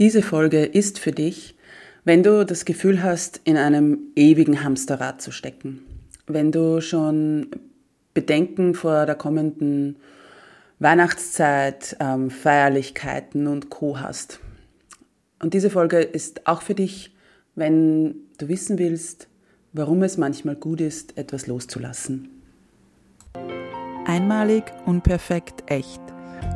Diese Folge ist für dich, wenn du das Gefühl hast, in einem ewigen Hamsterrad zu stecken. Wenn du schon Bedenken vor der kommenden Weihnachtszeit, ähm, Feierlichkeiten und Co hast. Und diese Folge ist auch für dich, wenn du wissen willst, warum es manchmal gut ist, etwas loszulassen. Einmalig, unperfekt, echt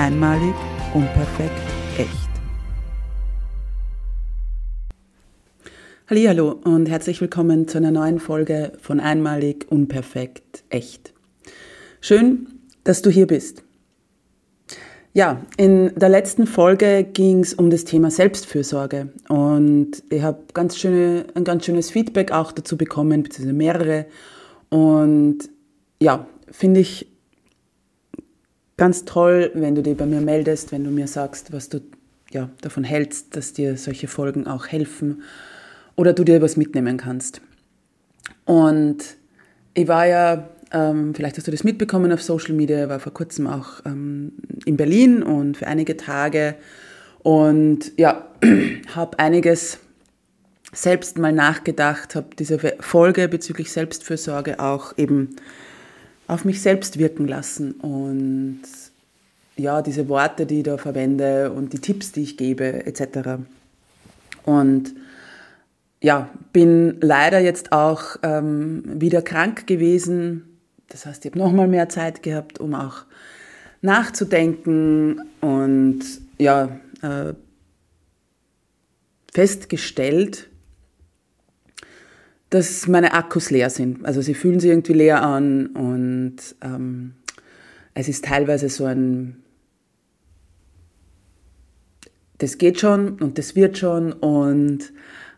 Einmalig, unperfekt, echt. Hallo und herzlich willkommen zu einer neuen Folge von Einmalig, unperfekt, echt. Schön, dass du hier bist. Ja, in der letzten Folge ging es um das Thema Selbstfürsorge und ich habe ganz schöne, ein ganz schönes Feedback auch dazu bekommen, beziehungsweise mehrere. Und ja, finde ich ganz toll, wenn du dich bei mir meldest, wenn du mir sagst, was du ja, davon hältst, dass dir solche Folgen auch helfen oder du dir was mitnehmen kannst. Und ich war ja, ähm, vielleicht hast du das mitbekommen auf Social Media, war vor kurzem auch ähm, in Berlin und für einige Tage und ja, habe einiges selbst mal nachgedacht, habe diese Folge bezüglich Selbstfürsorge auch eben auf mich selbst wirken lassen und ja, diese Worte, die ich da verwende und die Tipps, die ich gebe, etc. Und ja, bin leider jetzt auch ähm, wieder krank gewesen. Das heißt, ich habe nochmal mehr Zeit gehabt, um auch nachzudenken und ja, äh, festgestellt, dass meine Akkus leer sind. Also sie fühlen sich irgendwie leer an und ähm, es ist teilweise so ein, das geht schon und das wird schon und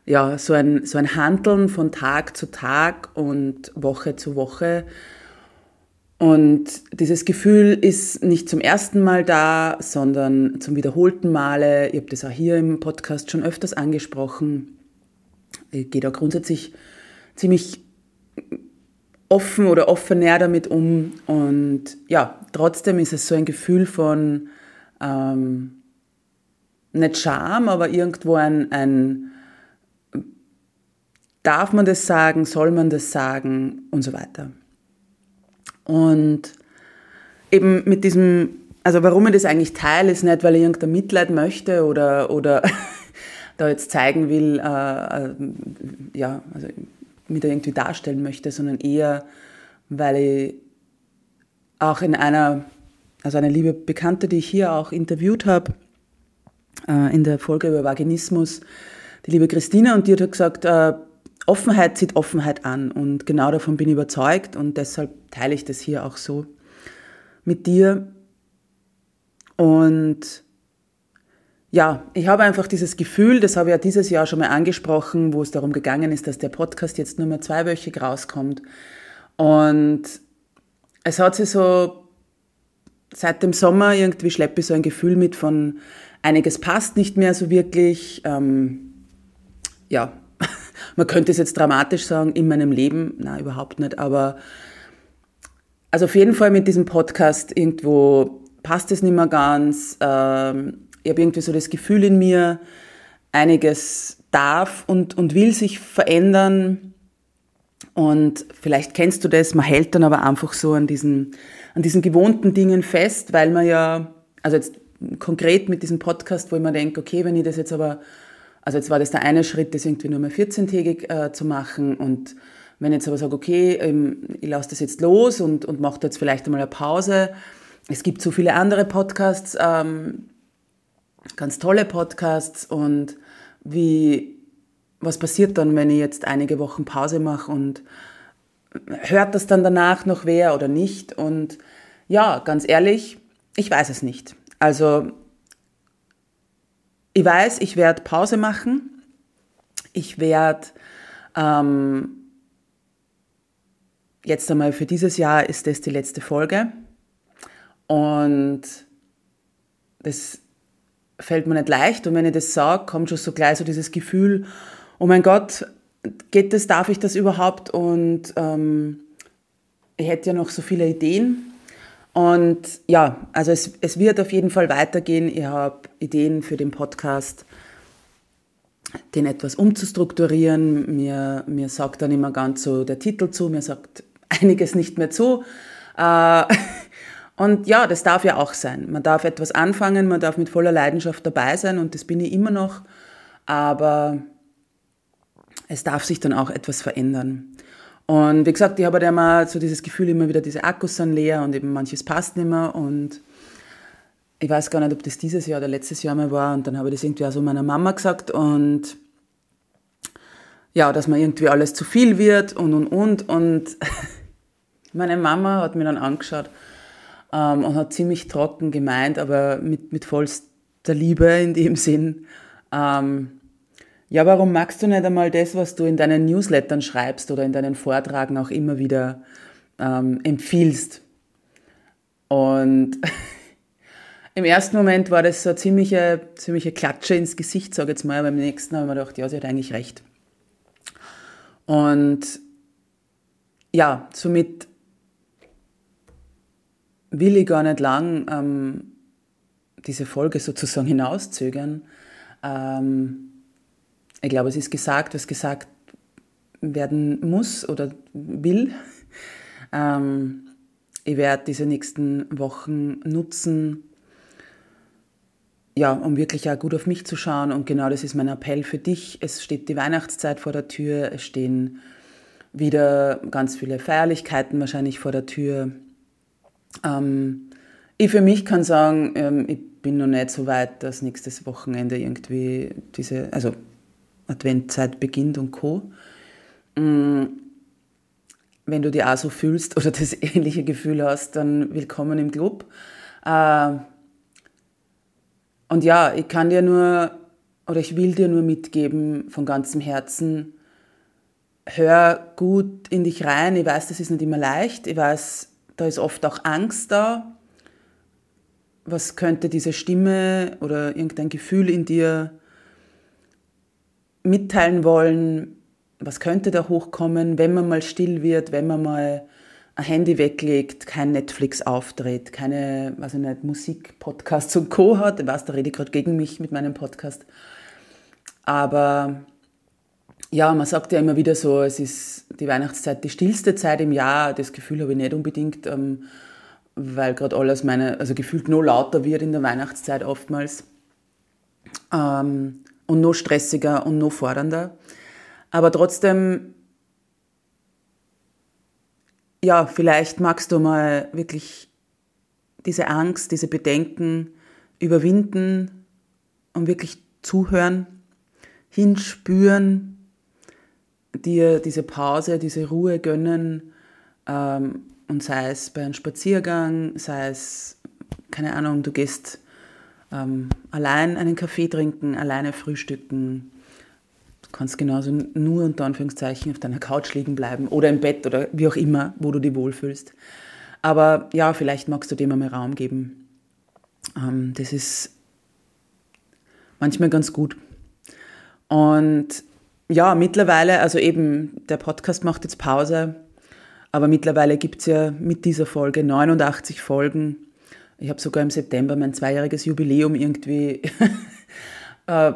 ja, so ein, so ein Handeln von Tag zu Tag und Woche zu Woche. Und dieses Gefühl ist nicht zum ersten Mal da, sondern zum wiederholten Male. Ich habe das auch hier im Podcast schon öfters angesprochen. Ich gehe da grundsätzlich ziemlich offen oder offener damit um. Und ja, trotzdem ist es so ein Gefühl von ähm, nicht Scham, aber irgendwo ein, ein darf man das sagen, soll man das sagen und so weiter. Und eben mit diesem, also warum ich das eigentlich teile, ist nicht, weil ich irgendein Mitleid möchte oder, oder da jetzt zeigen will, äh, äh, ja, also mich da irgendwie darstellen möchte, sondern eher, weil ich auch in einer, also eine liebe Bekannte, die ich hier auch interviewt habe, äh, in der Folge über Vaginismus, die liebe Christina, und die hat gesagt, äh, Offenheit zieht Offenheit an und genau davon bin ich überzeugt und deshalb teile ich das hier auch so mit dir. Und ja, ich habe einfach dieses Gefühl, das habe ich ja dieses Jahr schon mal angesprochen, wo es darum gegangen ist, dass der Podcast jetzt nur mehr zweiwöchig rauskommt. Und es hat sich so seit dem Sommer irgendwie schleppe ich so ein Gefühl mit von einiges passt nicht mehr so wirklich. Ähm, ja, man könnte es jetzt dramatisch sagen, in meinem Leben, na überhaupt nicht, aber also auf jeden Fall mit diesem Podcast irgendwo passt es nicht mehr ganz. Ähm, ich habe irgendwie so das Gefühl in mir, einiges darf und, und will sich verändern. Und vielleicht kennst du das, man hält dann aber einfach so an diesen, an diesen gewohnten Dingen fest, weil man ja, also jetzt konkret mit diesem Podcast, wo ich mir denke, okay, wenn ich das jetzt aber, also jetzt war das der eine Schritt, das irgendwie nur mal 14-tägig äh, zu machen und Wenn ich jetzt aber sage, okay, ähm, ich lasse das jetzt los und, und mache jetzt vielleicht einmal eine Pause. Es gibt so viele andere Podcasts, ähm, ganz tolle Podcasts und wie, was passiert dann, wenn ich jetzt einige Wochen Pause mache und hört das dann danach noch wer oder nicht? Und ja, ganz ehrlich, ich weiß es nicht. Also ich weiß, ich werde Pause machen. Ich werde ähm, jetzt einmal für dieses Jahr ist das die letzte Folge. Und das fällt mir nicht leicht. Und wenn ich das sage, kommt schon so gleich so dieses Gefühl, oh mein Gott, geht das, darf ich das überhaupt? Und ähm, ich hätte ja noch so viele Ideen. Und ja, also es, es wird auf jeden Fall weitergehen. Ich habe Ideen für den Podcast, den etwas umzustrukturieren. Mir, mir sagt dann immer ganz so der Titel zu, mir sagt einiges nicht mehr zu. Äh, und ja, das darf ja auch sein. Man darf etwas anfangen, man darf mit voller Leidenschaft dabei sein und das bin ich immer noch. Aber es darf sich dann auch etwas verändern. Und wie gesagt, ich habe halt immer so dieses Gefühl, immer wieder diese Akkus sind leer und eben manches passt nicht mehr. Und ich weiß gar nicht, ob das dieses Jahr oder letztes Jahr mal war. Und dann habe ich das irgendwie auch so meiner Mama gesagt. Und ja, dass mir irgendwie alles zu viel wird und und und. Und meine Mama hat mir dann angeschaut ähm, und hat ziemlich trocken gemeint, aber mit, mit vollster Liebe in dem Sinn. Ähm, ja, warum magst du nicht einmal das, was du in deinen Newslettern schreibst oder in deinen Vortragen auch immer wieder ähm, empfiehlst? Und im ersten Moment war das so eine ziemliche, ziemliche Klatsche ins Gesicht, sage ich jetzt mal, aber im nächsten habe ich mir gedacht, ja, sie hat eigentlich recht. Und ja, somit will ich gar nicht lang ähm, diese Folge sozusagen hinauszögern. Ähm, ich glaube, es ist gesagt, was gesagt werden muss oder will. Ähm, ich werde diese nächsten Wochen nutzen, ja, um wirklich auch gut auf mich zu schauen. Und genau das ist mein Appell für dich. Es steht die Weihnachtszeit vor der Tür. Es stehen wieder ganz viele Feierlichkeiten wahrscheinlich vor der Tür. Ähm, ich für mich kann sagen, ähm, ich bin noch nicht so weit, dass nächstes Wochenende irgendwie diese, also Adventzeit beginnt und Co. Mm, wenn du dich auch so fühlst oder das ähnliche Gefühl hast, dann willkommen im Club. Äh, und ja, ich kann dir nur, oder ich will dir nur mitgeben von ganzem Herzen, hör gut in dich rein. Ich weiß, das ist nicht immer leicht. Ich weiß, da ist oft auch Angst da. Was könnte diese Stimme oder irgendein Gefühl in dir mitteilen wollen, was könnte da hochkommen, wenn man mal still wird, wenn man mal ein Handy weglegt, kein Netflix auftritt, keine, weiß ich nicht, Musik, Podcasts und Co. hat. Ich weiß, da rede ich gerade gegen mich mit meinem Podcast. Aber ja, man sagt ja immer wieder so, es ist die Weihnachtszeit die stillste Zeit im Jahr. Das Gefühl habe ich nicht unbedingt, ähm, weil gerade alles meine, also gefühlt nur lauter wird in der Weihnachtszeit oftmals. Ähm, und noch stressiger und noch fordernder. Aber trotzdem, ja, vielleicht magst du mal wirklich diese Angst, diese Bedenken überwinden und wirklich zuhören, hinspüren, dir diese Pause, diese Ruhe gönnen ähm, und sei es bei einem Spaziergang, sei es, keine Ahnung, du gehst ähm, allein einen Kaffee trinken, alleine frühstücken. Du kannst genauso nur unter Anführungszeichen auf deiner Couch liegen bleiben oder im Bett oder wie auch immer, wo du dich wohlfühlst. Aber ja, vielleicht magst du dem einmal Raum geben. Ähm, das ist manchmal ganz gut. Und ja, mittlerweile, also eben, der Podcast macht jetzt Pause, aber mittlerweile gibt es ja mit dieser Folge 89 Folgen ich habe sogar im September mein zweijähriges Jubiläum irgendwie äh,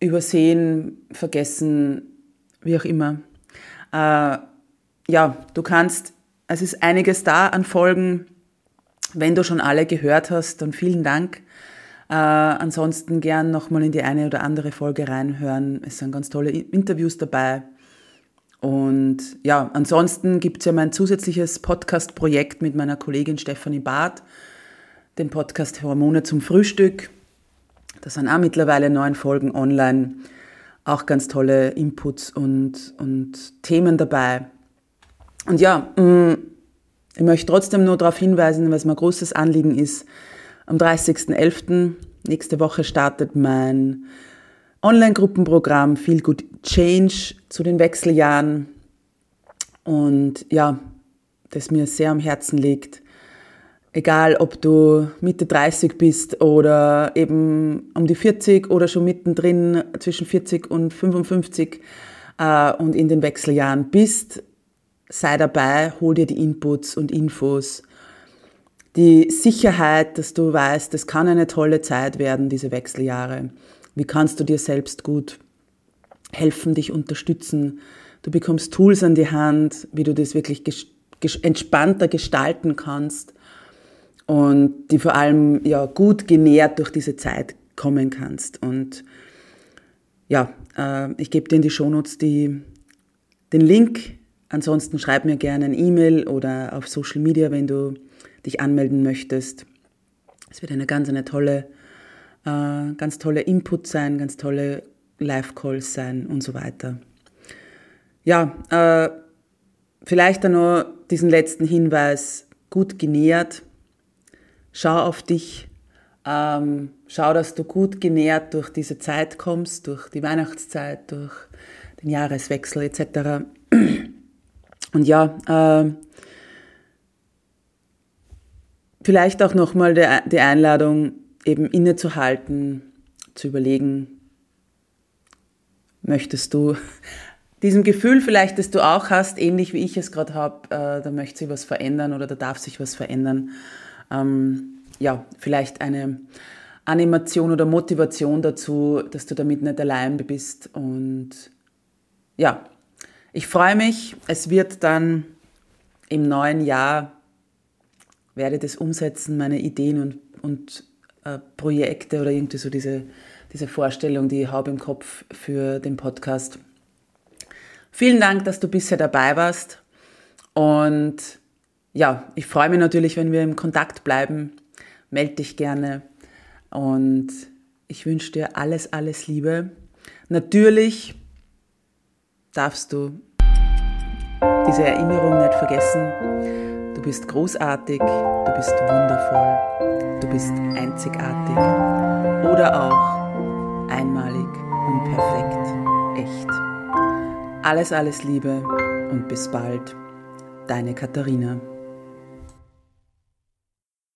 übersehen, vergessen, wie auch immer. Äh, ja, du kannst, es ist einiges da an Folgen. Wenn du schon alle gehört hast, dann vielen Dank. Äh, ansonsten gern nochmal in die eine oder andere Folge reinhören. Es sind ganz tolle Interviews dabei. Und ja, ansonsten gibt es ja mein zusätzliches Podcast-Projekt mit meiner Kollegin Stefanie Barth, den Podcast Hormone zum Frühstück. Da sind auch mittlerweile neun Folgen online. Auch ganz tolle Inputs und, und Themen dabei. Und ja, mm, ich möchte trotzdem nur darauf hinweisen, was mein großes Anliegen ist. Am 30.11. nächste Woche startet mein Online-Gruppenprogramm Feel Good Change zu den Wechseljahren. Und ja, das mir sehr am Herzen liegt. Egal, ob du Mitte 30 bist oder eben um die 40 oder schon mittendrin zwischen 40 und 55 äh, und in den Wechseljahren bist, sei dabei, hol dir die Inputs und Infos. Die Sicherheit, dass du weißt, es kann eine tolle Zeit werden, diese Wechseljahre. Wie kannst du dir selbst gut helfen, dich unterstützen? Du bekommst Tools an die Hand, wie du das wirklich entspannter gestalten kannst und die vor allem ja gut genährt durch diese Zeit kommen kannst. Und ja, äh, ich gebe dir in die Shownotes die, den Link Ansonsten schreib mir gerne ein E-Mail oder auf Social Media, wenn du dich anmelden möchtest. Es wird eine ganz eine tolle, äh, ganz tolle Input sein, ganz tolle Live-Calls sein und so weiter. Ja, äh, vielleicht dann noch diesen letzten Hinweis, gut genährt. Schau auf dich. Ähm, schau, dass du gut genährt durch diese Zeit kommst, durch die Weihnachtszeit, durch den Jahreswechsel etc. Und ja, äh, vielleicht auch nochmal die Einladung, eben innezuhalten, zu überlegen, möchtest du diesem Gefühl vielleicht, das du auch hast, ähnlich wie ich es gerade habe, äh, da möchte sich was verändern oder da darf sich was verändern. Ähm, ja, vielleicht eine Animation oder Motivation dazu, dass du damit nicht allein bist und ja, ich freue mich, es wird dann im neuen Jahr, werde das umsetzen, meine Ideen und, und äh, Projekte oder irgendwie so diese, diese Vorstellung, die ich habe im Kopf für den Podcast. Vielen Dank, dass du bisher dabei warst und ja, ich freue mich natürlich, wenn wir im Kontakt bleiben. Meld dich gerne und ich wünsche dir alles, alles Liebe. Natürlich darfst du diese Erinnerung nicht vergessen. Du bist großartig, du bist wundervoll, du bist einzigartig oder auch einmalig und perfekt, echt. Alles, alles Liebe und bis bald, deine Katharina.